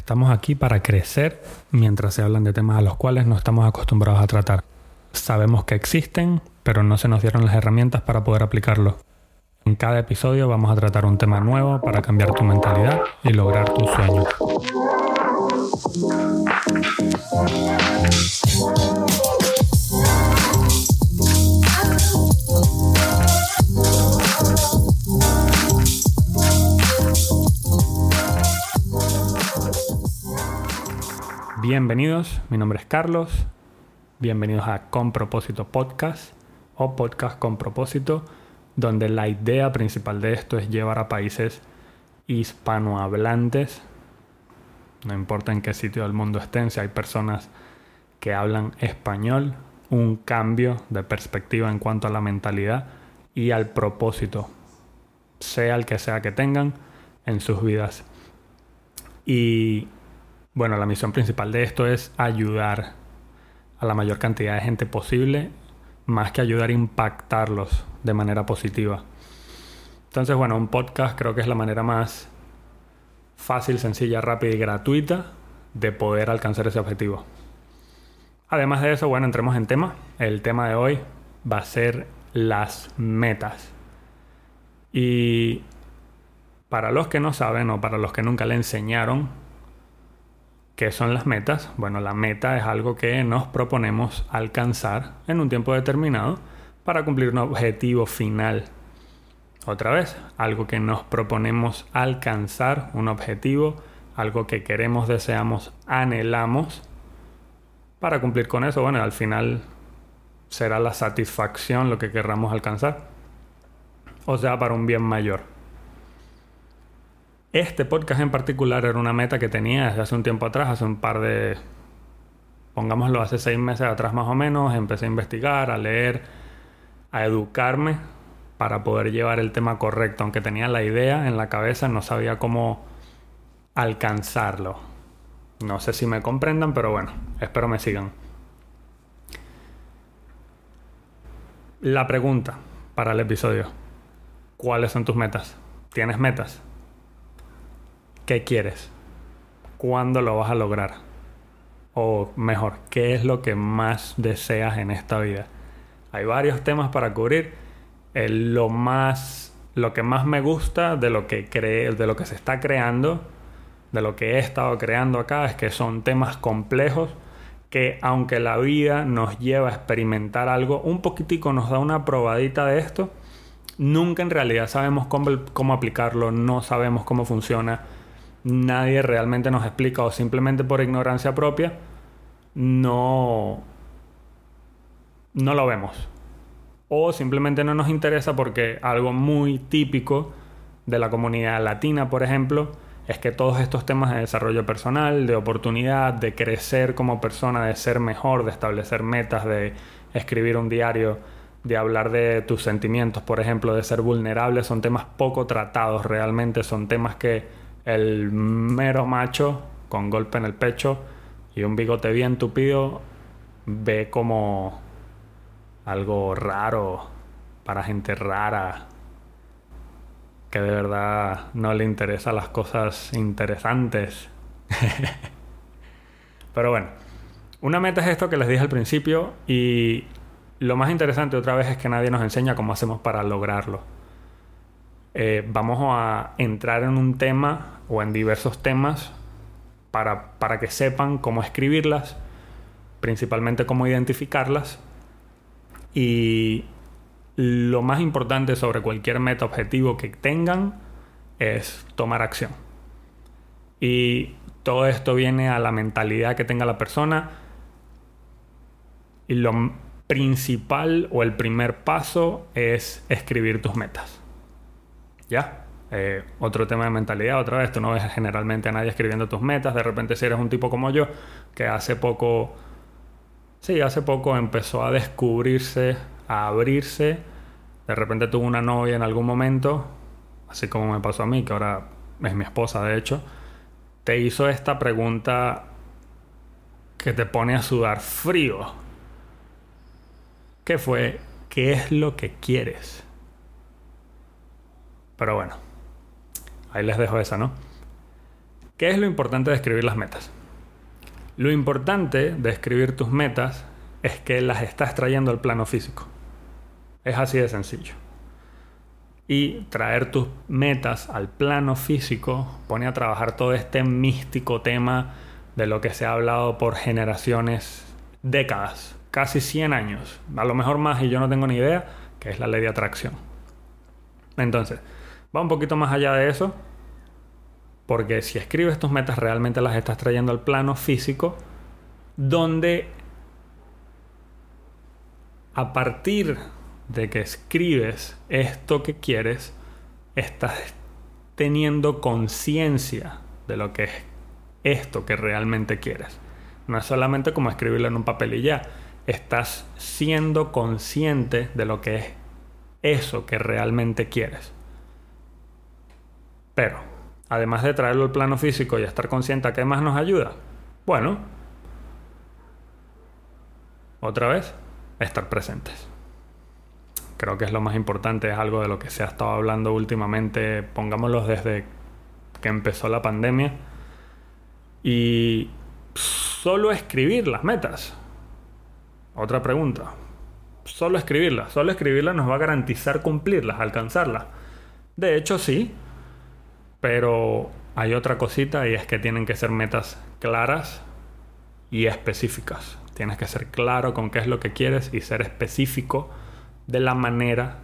Estamos aquí para crecer mientras se hablan de temas a los cuales no estamos acostumbrados a tratar. Sabemos que existen, pero no se nos dieron las herramientas para poder aplicarlo. En cada episodio vamos a tratar un tema nuevo para cambiar tu mentalidad y lograr tus sueños. Bienvenidos, mi nombre es Carlos. Bienvenidos a Con Propósito Podcast o Podcast con Propósito, donde la idea principal de esto es llevar a países hispanohablantes, no importa en qué sitio del mundo estén, si hay personas que hablan español, un cambio de perspectiva en cuanto a la mentalidad y al propósito, sea el que sea que tengan en sus vidas. Y bueno, la misión principal de esto es ayudar a la mayor cantidad de gente posible, más que ayudar a impactarlos de manera positiva. Entonces, bueno, un podcast creo que es la manera más fácil, sencilla, rápida y gratuita de poder alcanzar ese objetivo. Además de eso, bueno, entremos en tema. El tema de hoy va a ser las metas. Y para los que no saben o para los que nunca le enseñaron, ¿Qué son las metas? Bueno, la meta es algo que nos proponemos alcanzar en un tiempo determinado para cumplir un objetivo final. Otra vez, algo que nos proponemos alcanzar, un objetivo, algo que queremos, deseamos, anhelamos. Para cumplir con eso, bueno, al final será la satisfacción lo que querramos alcanzar. O sea, para un bien mayor. Este podcast en particular era una meta que tenía desde hace un tiempo atrás, hace un par de, pongámoslo, hace seis meses atrás más o menos, empecé a investigar, a leer, a educarme para poder llevar el tema correcto. Aunque tenía la idea en la cabeza, no sabía cómo alcanzarlo. No sé si me comprendan, pero bueno, espero me sigan. La pregunta para el episodio. ¿Cuáles son tus metas? ¿Tienes metas? ¿Qué quieres? ¿Cuándo lo vas a lograr? O mejor, ¿qué es lo que más deseas en esta vida? Hay varios temas para cubrir. lo más lo que más me gusta de lo que de lo que se está creando, de lo que he estado creando acá es que son temas complejos que aunque la vida nos lleva a experimentar algo, un poquitico nos da una probadita de esto, nunca en realidad sabemos cómo, cómo aplicarlo, no sabemos cómo funciona nadie realmente nos explica o simplemente por ignorancia propia no no lo vemos. O simplemente no nos interesa porque algo muy típico de la comunidad latina por ejemplo es que todos estos temas de desarrollo personal de oportunidad de crecer como persona de ser mejor de establecer metas de escribir un diario de hablar de tus sentimientos por ejemplo de ser vulnerable son temas poco tratados realmente son temas que el mero macho con golpe en el pecho y un bigote bien tupido ve como algo raro para gente rara que de verdad no le interesan las cosas interesantes. Pero bueno, una meta es esto que les dije al principio y lo más interesante otra vez es que nadie nos enseña cómo hacemos para lograrlo. Eh, vamos a entrar en un tema o en diversos temas para, para que sepan cómo escribirlas, principalmente cómo identificarlas y lo más importante sobre cualquier meta objetivo que tengan es tomar acción. Y todo esto viene a la mentalidad que tenga la persona. Y lo principal o el primer paso es escribir tus metas. ¿Ya? Eh, otro tema de mentalidad, otra vez, tú no ves generalmente a nadie escribiendo tus metas, de repente si eres un tipo como yo, que hace poco, sí, hace poco empezó a descubrirse, a abrirse, de repente tuvo una novia en algún momento, así como me pasó a mí, que ahora es mi esposa de hecho, te hizo esta pregunta que te pone a sudar frío, que fue, ¿qué es lo que quieres? Pero bueno, ahí les dejo esa, ¿no? ¿Qué es lo importante de escribir las metas? Lo importante de escribir tus metas es que las estás trayendo al plano físico. Es así de sencillo. Y traer tus metas al plano físico pone a trabajar todo este místico tema de lo que se ha hablado por generaciones, décadas, casi 100 años, a lo mejor más y yo no tengo ni idea, que es la ley de atracción. Entonces, va un poquito más allá de eso porque si escribes tus metas, realmente las estás trayendo al plano físico, donde a partir de que escribes esto que quieres, estás teniendo conciencia de lo que es esto que realmente quieres. No es solamente como escribirlo en un papel y ya. Estás siendo consciente de lo que es eso que realmente quieres. Pero además de traerlo al plano físico y estar consciente a qué más nos ayuda? Bueno, otra vez, estar presentes. Creo que es lo más importante, es algo de lo que se ha estado hablando últimamente, pongámoslo desde que empezó la pandemia. Y solo escribir las metas. Otra pregunta. Solo escribirlas. Solo escribirlas nos va a garantizar cumplirlas, alcanzarlas. De hecho, sí, pero hay otra cosita y es que tienen que ser metas claras y específicas. Tienes que ser claro con qué es lo que quieres y ser específico de la manera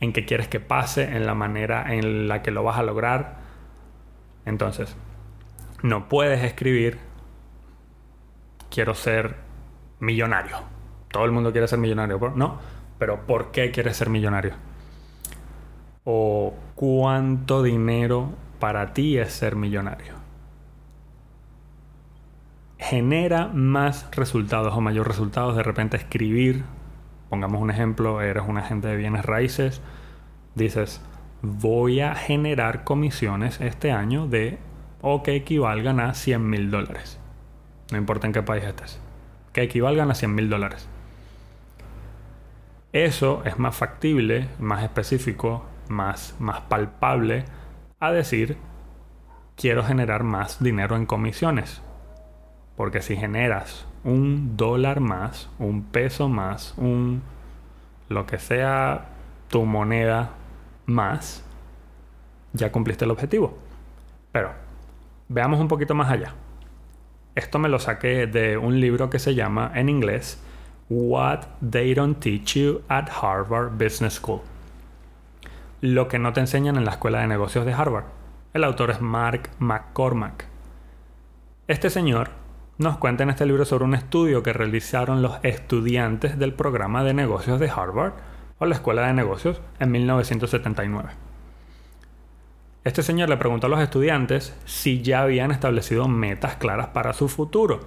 en que quieres que pase, en la manera en la que lo vas a lograr. Entonces, no puedes escribir quiero ser millonario. Todo el mundo quiere ser millonario, ¿no? Pero ¿por qué quieres ser millonario? O cuánto dinero para ti es ser millonario. Genera más resultados o mayor resultados de repente escribir. Pongamos un ejemplo, eres un agente de bienes raíces, dices, voy a generar comisiones este año de o que equivalgan a 100 mil dólares. No importa en qué país estés. Que equivalgan a 100 mil dólares. Eso es más factible, más específico más, más palpable a decir, quiero generar más dinero en comisiones. Porque si generas un dólar más, un peso más, un lo que sea tu moneda más, ya cumpliste el objetivo. Pero veamos un poquito más allá. Esto me lo saqué de un libro que se llama en inglés What They Don't Teach You at Harvard Business School lo que no te enseñan en la Escuela de Negocios de Harvard. El autor es Mark McCormack. Este señor nos cuenta en este libro sobre un estudio que realizaron los estudiantes del programa de negocios de Harvard o la Escuela de Negocios en 1979. Este señor le preguntó a los estudiantes si ya habían establecido metas claras para su futuro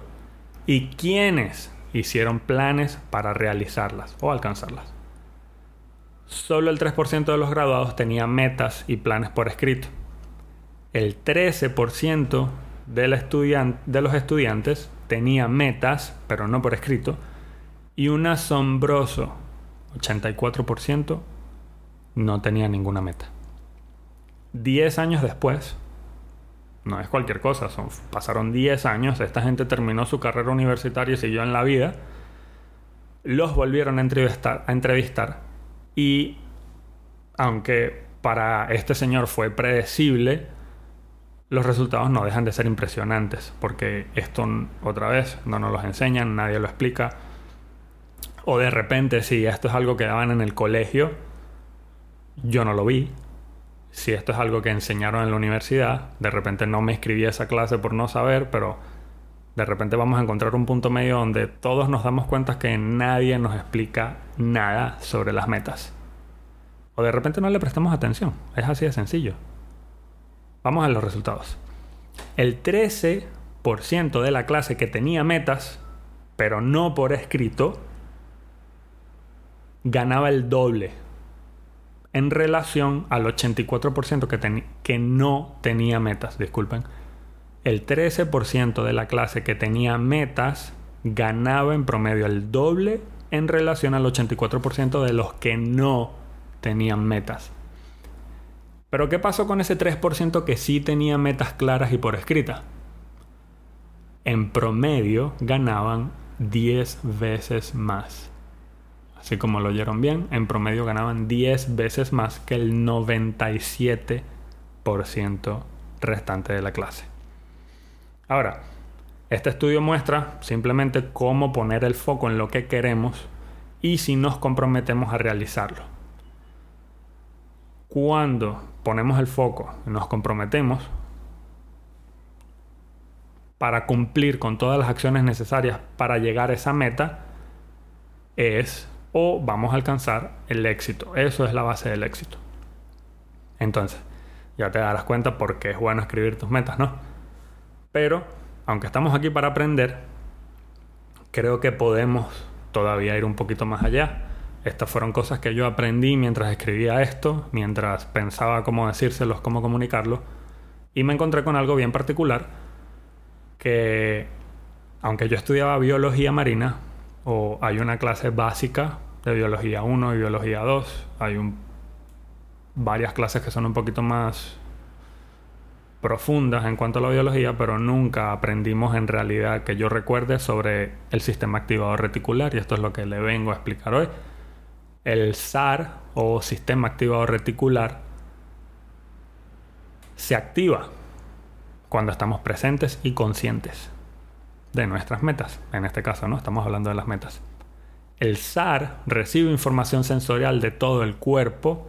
y quiénes hicieron planes para realizarlas o alcanzarlas solo el 3% de los graduados tenía metas y planes por escrito. El 13% de, los estudiantes tenía metas, pero no por escrito. Y un asombroso 84% no tenía ninguna meta. 10 años después, no es cualquier cosa, son, pasaron 10 años, esta gente terminó su carrera universitaria y siguió en la vida, los volvieron a entrevistar y aunque para este señor fue predecible, los resultados no dejan de ser impresionantes, porque esto otra vez no nos lo enseñan, nadie lo explica. O de repente, si esto es algo que daban en el colegio, yo no lo vi. Si esto es algo que enseñaron en la universidad, de repente no me inscribí a esa clase por no saber, pero de repente vamos a encontrar un punto medio donde todos nos damos cuenta que nadie nos explica nada sobre las metas. O de repente no le prestamos atención. Es así de sencillo. Vamos a los resultados. El 13% de la clase que tenía metas, pero no por escrito, ganaba el doble en relación al 84% que, que no tenía metas. Disculpen el 13% de la clase que tenía metas ganaba en promedio el doble en relación al 84% de los que no tenían metas. Pero ¿qué pasó con ese 3% que sí tenía metas claras y por escrita? En promedio ganaban 10 veces más. Así como lo oyeron bien, en promedio ganaban 10 veces más que el 97% restante de la clase. Ahora, este estudio muestra simplemente cómo poner el foco en lo que queremos y si nos comprometemos a realizarlo. Cuando ponemos el foco y nos comprometemos para cumplir con todas las acciones necesarias para llegar a esa meta, es o vamos a alcanzar el éxito. Eso es la base del éxito. Entonces, ya te darás cuenta por qué es bueno escribir tus metas, ¿no? Pero, aunque estamos aquí para aprender, creo que podemos todavía ir un poquito más allá. Estas fueron cosas que yo aprendí mientras escribía esto, mientras pensaba cómo decírselos, cómo comunicarlo, y me encontré con algo bien particular que, aunque yo estudiaba biología marina, o hay una clase básica de biología 1 y biología 2. Hay varias clases que son un poquito más profundas en cuanto a la biología, pero nunca aprendimos en realidad que yo recuerde sobre el sistema activador reticular y esto es lo que le vengo a explicar hoy. El SAR o sistema activador reticular se activa cuando estamos presentes y conscientes de nuestras metas. En este caso, ¿no? Estamos hablando de las metas. El SAR recibe información sensorial de todo el cuerpo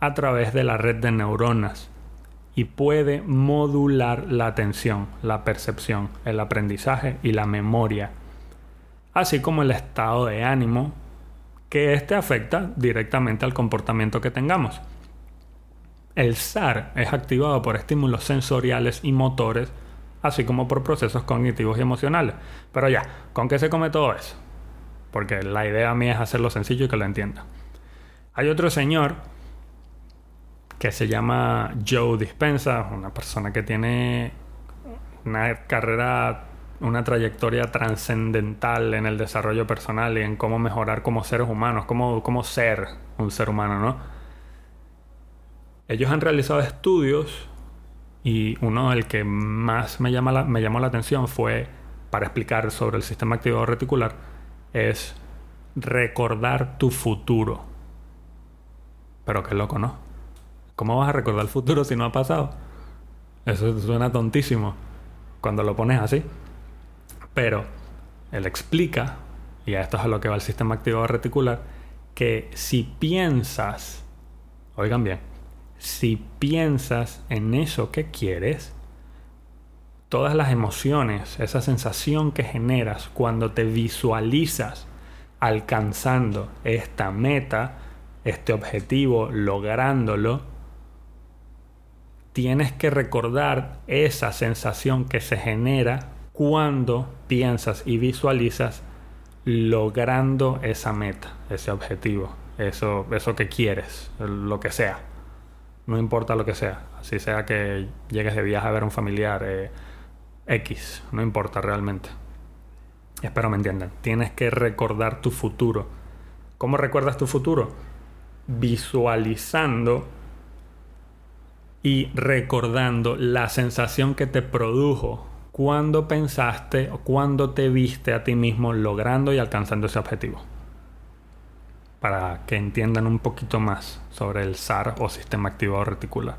a través de la red de neuronas y puede modular la atención, la percepción, el aprendizaje y la memoria, así como el estado de ánimo que éste afecta directamente al comportamiento que tengamos. El SAR es activado por estímulos sensoriales y motores, así como por procesos cognitivos y emocionales. Pero ya, ¿con qué se come todo eso? porque la idea mía es hacerlo sencillo y que lo entienda. Hay otro señor que se llama Joe Dispensa, una persona que tiene una carrera, una trayectoria trascendental en el desarrollo personal y en cómo mejorar como seres humanos, cómo, cómo ser un ser humano, ¿no? Ellos han realizado estudios y uno del que más me, llama me llamó la atención fue para explicar sobre el sistema activador reticular es recordar tu futuro. Pero qué loco, ¿no? ¿Cómo vas a recordar el futuro si no ha pasado? Eso suena tontísimo cuando lo pones así. Pero él explica, y a esto es a lo que va el sistema activador reticular, que si piensas, oigan bien, si piensas en eso que quieres, todas las emociones, esa sensación que generas cuando te visualizas alcanzando esta meta, este objetivo, lográndolo, tienes que recordar esa sensación que se genera cuando piensas y visualizas logrando esa meta, ese objetivo, eso, eso que quieres, lo que sea. No importa lo que sea, así sea que llegues de viaje a ver a un familiar, eh, X, no importa realmente. Espero me entiendan. Tienes que recordar tu futuro. ¿Cómo recuerdas tu futuro? Visualizando y recordando la sensación que te produjo cuando pensaste o cuando te viste a ti mismo logrando y alcanzando ese objetivo. Para que entiendan un poquito más sobre el SAR o sistema activado reticular.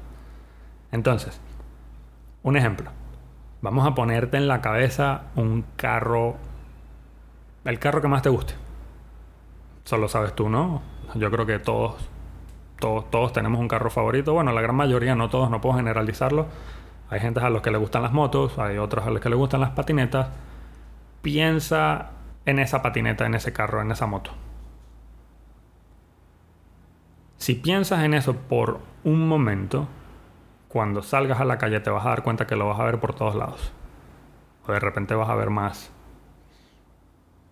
Entonces, un ejemplo. Vamos a ponerte en la cabeza un carro, el carro que más te guste. Solo sabes tú, ¿no? Yo creo que todos, todos, tenemos un carro favorito. Bueno, la gran mayoría, no todos, no puedo generalizarlo. Hay gente a los que le gustan las motos, hay otros a los que le gustan las patinetas. Piensa en esa patineta, en ese carro, en esa moto. Si piensas en eso por un momento, cuando salgas a la calle te vas a dar cuenta que lo vas a ver por todos lados. O de repente vas a ver más,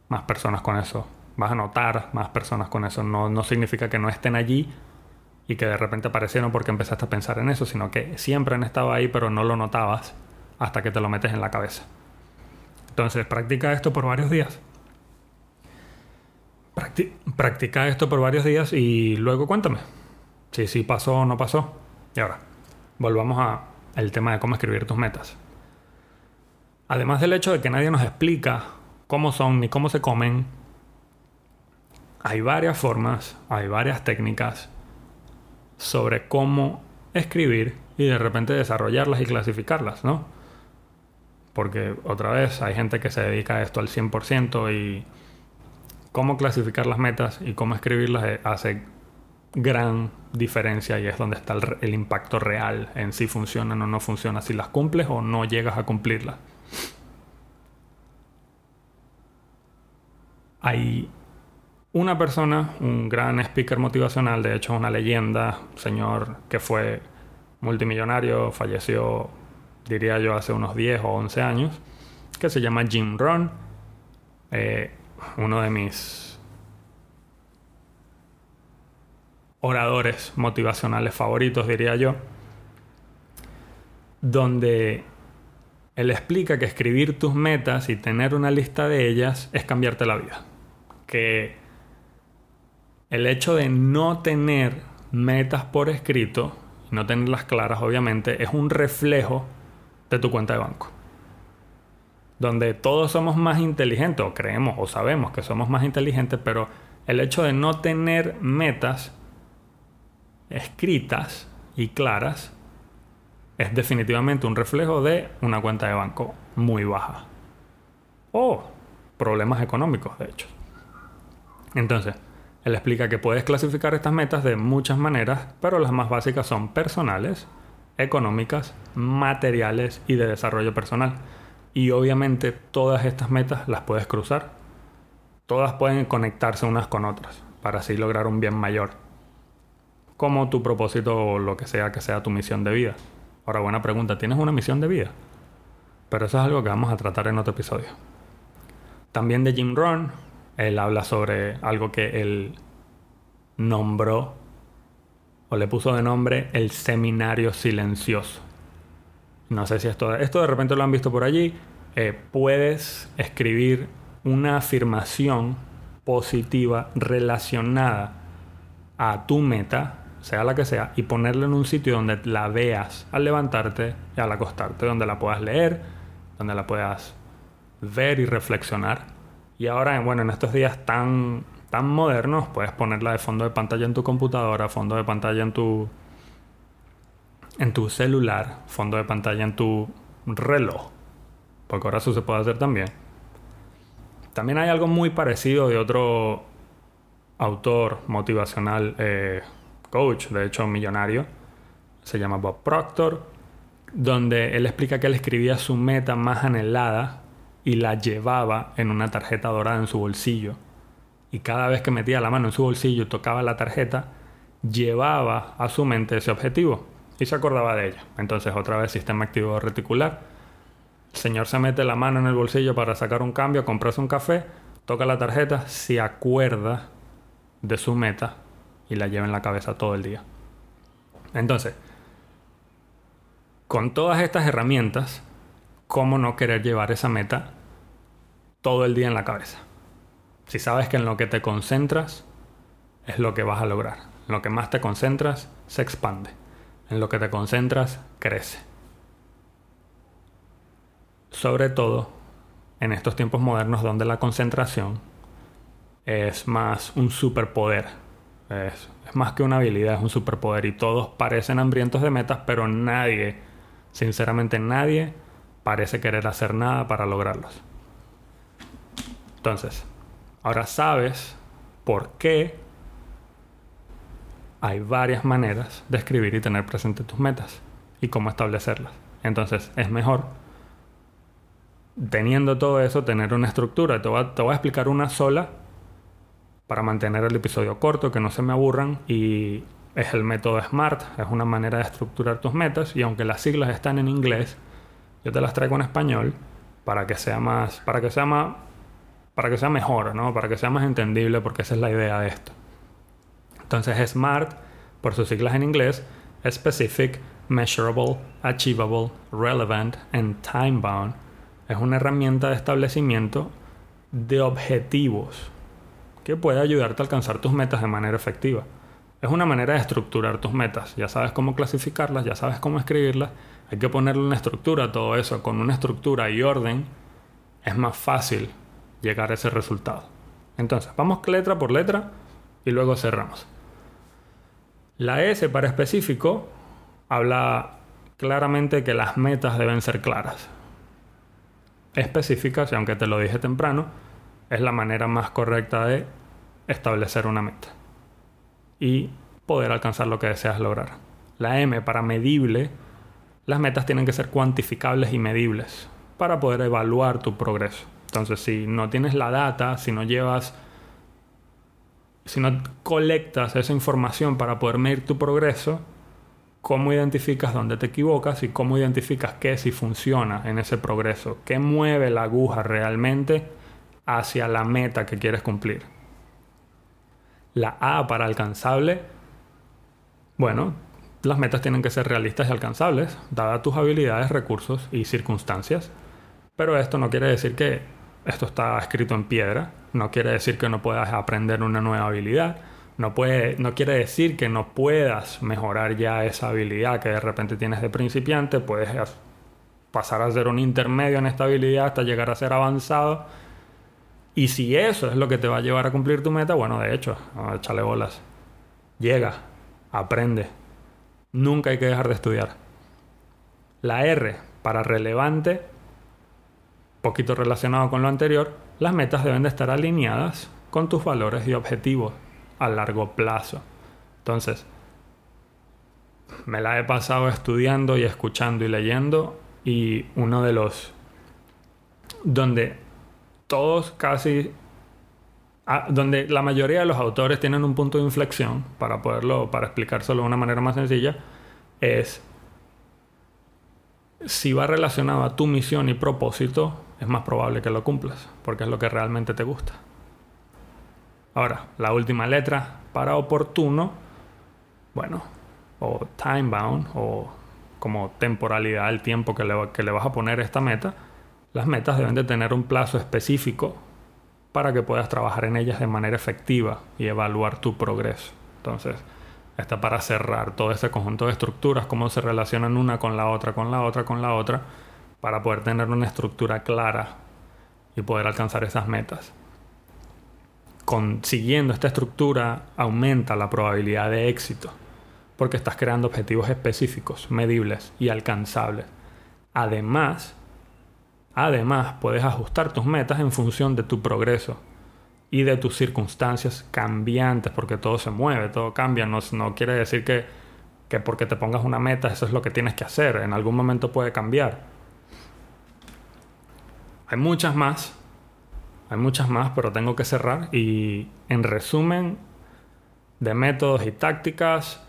más personas con eso. Vas a notar más personas con eso. No, no significa que no estén allí y que de repente aparecieron porque empezaste a pensar en eso, sino que siempre han estado ahí pero no lo notabas hasta que te lo metes en la cabeza. Entonces, practica esto por varios días. practica esto por varios días y luego cuéntame si sí pasó o no pasó. Y ahora, volvamos al tema de cómo escribir tus metas. Además del hecho de que nadie nos explica cómo son ni cómo se comen, hay varias formas, hay varias técnicas sobre cómo escribir y de repente desarrollarlas y clasificarlas, ¿no? Porque otra vez hay gente que se dedica a esto al 100% y cómo clasificar las metas y cómo escribirlas hace gran diferencia y es donde está el, impacto real en si funcionan o no funcionan, si las cumples o no llegas a cumplirlas. Hay una persona, un gran speaker motivacional, de hecho una leyenda, señor que fue multimillonario, falleció, diría yo, hace unos 10 o 11 años, que se llama Jim Rohn, eh, uno de mis oradores motivacionales favoritos, diría yo, donde él explica que escribir tus metas y tener una lista de ellas es cambiarte la vida. Que el hecho de no tener metas por escrito, no tenerlas claras obviamente, es un reflejo de tu cuenta de banco. Donde todos somos más inteligentes, o creemos, o sabemos que somos más inteligentes, pero el hecho de no tener metas escritas y claras es definitivamente un reflejo de una cuenta de banco muy baja. O problemas económicos, de hecho. Entonces, él explica que puedes clasificar estas metas de muchas maneras, pero las más básicas son personales, económicas, materiales y de desarrollo personal. Y obviamente todas estas metas las puedes cruzar. Todas pueden conectarse unas con otras para así lograr un bien mayor como tu propósito o lo que sea que sea tu misión de vida. Ahora, buena pregunta, ¿tienes una misión de vida? Pero eso es algo que vamos a tratar en otro episodio. También de Jim Rohn, él habla sobre algo que él nombró o le puso de nombre el seminario silencioso. No sé si esto, esto de repente lo han visto por allí. Eh, puedes escribir una afirmación positiva relacionada a tu meta sea la que sea, y ponerla en un sitio donde la veas al levantarte y al acostarte, donde la puedas leer, donde la puedas ver y reflexionar. Y ahora, bueno, en estos días tan, tan modernos, puedes ponerla de fondo de pantalla en tu computadora, fondo de pantalla en tu, en tu celular, fondo de pantalla en tu reloj. Porque ahora eso se puede hacer también. También hay algo muy parecido de otro autor motivacional eh, coach, de hecho millonario, se llama Bob Proctor, donde él explica que él escribía su meta más anhelada y la llevaba en una tarjeta dorada en su bolsillo. Y cada vez que metía la mano en su bolsillo y tocaba la tarjeta, llevaba a su mente ese objetivo y se acordaba de ella. Entonces otra vez sistema activo reticular. El señor se mete la mano en el bolsillo para sacar un cambio, comprarse un café, toca la tarjeta, se acuerda de su meta y la lleva en la cabeza todo el día. Entonces, con todas estas herramientas, ¿cómo no querer llevar esa meta todo el día en la cabeza? Si sabes que en lo que te concentras es lo que vas a lograr. En lo que más te concentras se expande. En lo que te concentras crece. Sobre todo en estos tiempos modernos donde la concentración es más un superpoder es, más que una habilidad, es un superpoder. Y todos parecen hambrientos de metas, pero nadie, sinceramente nadie, parece querer hacer nada para lograrlos. Entonces, ahora sabes por qué hay varias maneras de escribir y tener presente tus metas y cómo establecerlas. Entonces, es mejor, teniendo todo eso, tener una estructura. Te te voy a explicar una sola para mantener el episodio corto, que no se me aburran y es el método SMART, es una manera de estructurar tus metas y aunque las siglas están en inglés, yo te las traigo en español para que sea más para que sea más para que sea mejor, ¿no? Para que sea más entendible porque esa es la idea de esto. Entonces SMART por sus siglas en inglés, specific, measurable, achievable, relevant and time bound es una herramienta de establecimiento de objetivos que puede ayudarte a alcanzar tus metas de manera efectiva. es una manera de estructurar tus metas. Ya sabes cómo clasificarlas, ya sabes cómo escribirlas. Hay que ponerle una estructura a todo eso. Con una estructura y orden es más fácil llegar a ese resultado. Entonces, vamos letra por letra y luego cerramos. La S para específico habla claramente que las metas deben ser claras. Específicas, y aunque te lo dije temprano, es la manera más correcta de establecer una meta y poder alcanzar lo que deseas lograr. La M para medible, las metas tienen que ser cuantificables y medibles para poder evaluar tu progreso. Entonces, si no tienes la data, si no llevas, si no colectas esa información para poder medir tu progreso, cómo identificas dónde te equivocas y cómo identificas qué si funciona en ese progreso, qué mueve la aguja realmente hacia la meta que quieres cumplir. La A para alcanzable, bueno, las metas tienen que ser realistas y alcanzables, dadas tus habilidades, recursos y circunstancias. Pero esto no quiere decir que esto está escrito en piedra, no quiere decir que no puedas aprender una nueva habilidad, no, puede, no quiere decir que no puedas mejorar ya esa habilidad que de repente tienes de principiante, puedes pasar a ser un intermedio en esta habilidad hasta llegar a ser avanzado. Y si eso es lo que te va a llevar a cumplir tu meta, bueno, de hecho, échale bolas. Llega, aprende. Nunca hay que dejar de estudiar. La R, para relevante, poquito relacionado con lo anterior, las metas deben de estar alineadas con tus valores y objetivos a largo plazo. Entonces, me la he pasado estudiando y escuchando y leyendo y uno de los donde todos casi ah, donde la mayoría de los autores tienen un punto de inflexión para poderlo para explicárselo de una manera más sencilla es si va relacionado a tu misión y propósito es más probable que lo cumplas porque es lo que realmente te gusta. Ahora, la última letra para oportuno, bueno, o time bound, o como temporalidad, el tiempo que le, que le vas a poner a esta meta, las metas deben de tener un plazo específico para que puedas trabajar en ellas de manera efectiva y evaluar tu progreso. Entonces, está para cerrar todo ese conjunto de estructuras, cómo se relacionan una con la otra, con la otra, con la otra, para poder tener una estructura clara y poder alcanzar esas metas consiguiendo esta estructura aumenta la probabilidad de éxito, porque estás creando objetivos específicos, medibles y alcanzables. Además, además puedes ajustar tus metas en función de tu progreso y de tus circunstancias cambiantes, porque todo se mueve, todo cambia. No, no quiere decir que, que porque te pongas una meta eso es lo que tienes que hacer. En algún momento puede cambiar. Hay muchas más hay muchas más, pero tengo que cerrar. Y en resumen, de métodos y tácticas,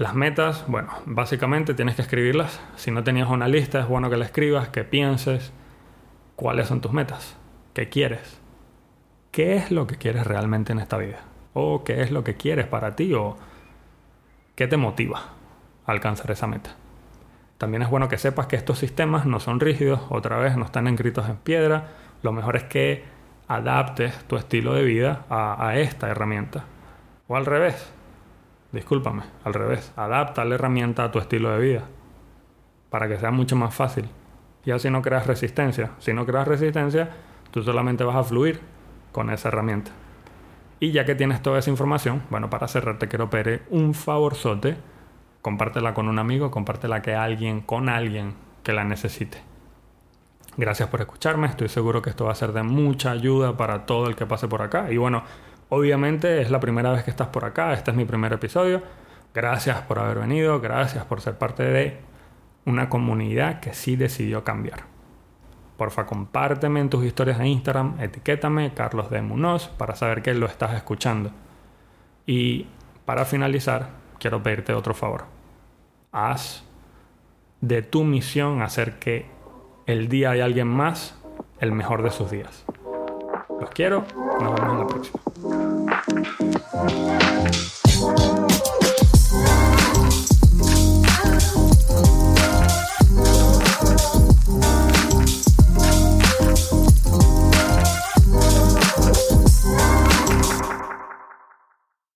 las metas, bueno, básicamente tienes que escribirlas. Si no tenías una lista, es bueno que la escribas, que pienses cuáles son tus metas, qué quieres, qué es lo que quieres realmente en esta vida, o qué es lo que quieres para ti, o qué te motiva a alcanzar esa meta. También es bueno que sepas que estos sistemas no son rígidos, otra vez no están escritos en piedra, lo mejor es que adaptes tu estilo de vida a, esta herramienta. O al revés. Discúlpame, al revés. Adapta la herramienta a tu estilo de vida. Para que sea mucho más fácil. Y así no creas resistencia. Si no creas resistencia, tú solamente vas a fluir con esa herramienta. Y ya que tienes toda esa información, bueno, para cerrar te quiero pedir un favorzote. Compártela con un amigo, compártela que alguien, con alguien que la necesite. Gracias por escucharme, estoy seguro que esto va a ser de mucha ayuda para todo el que pase por acá. Y bueno, obviamente es la primera vez que estás por acá, este es mi primer episodio. Gracias por haber venido, gracias por ser parte de una comunidad que sí decidió cambiar. Porfa, compárteme en tus historias de Instagram, etiquétame Carlos de Munoz para saber que lo estás escuchando. Y para finalizar, quiero pedirte otro favor. Haz de tu misión hacer que el día de alguien más el mejor de sus días. Los quiero, nos vemos en la próxima. Thank you.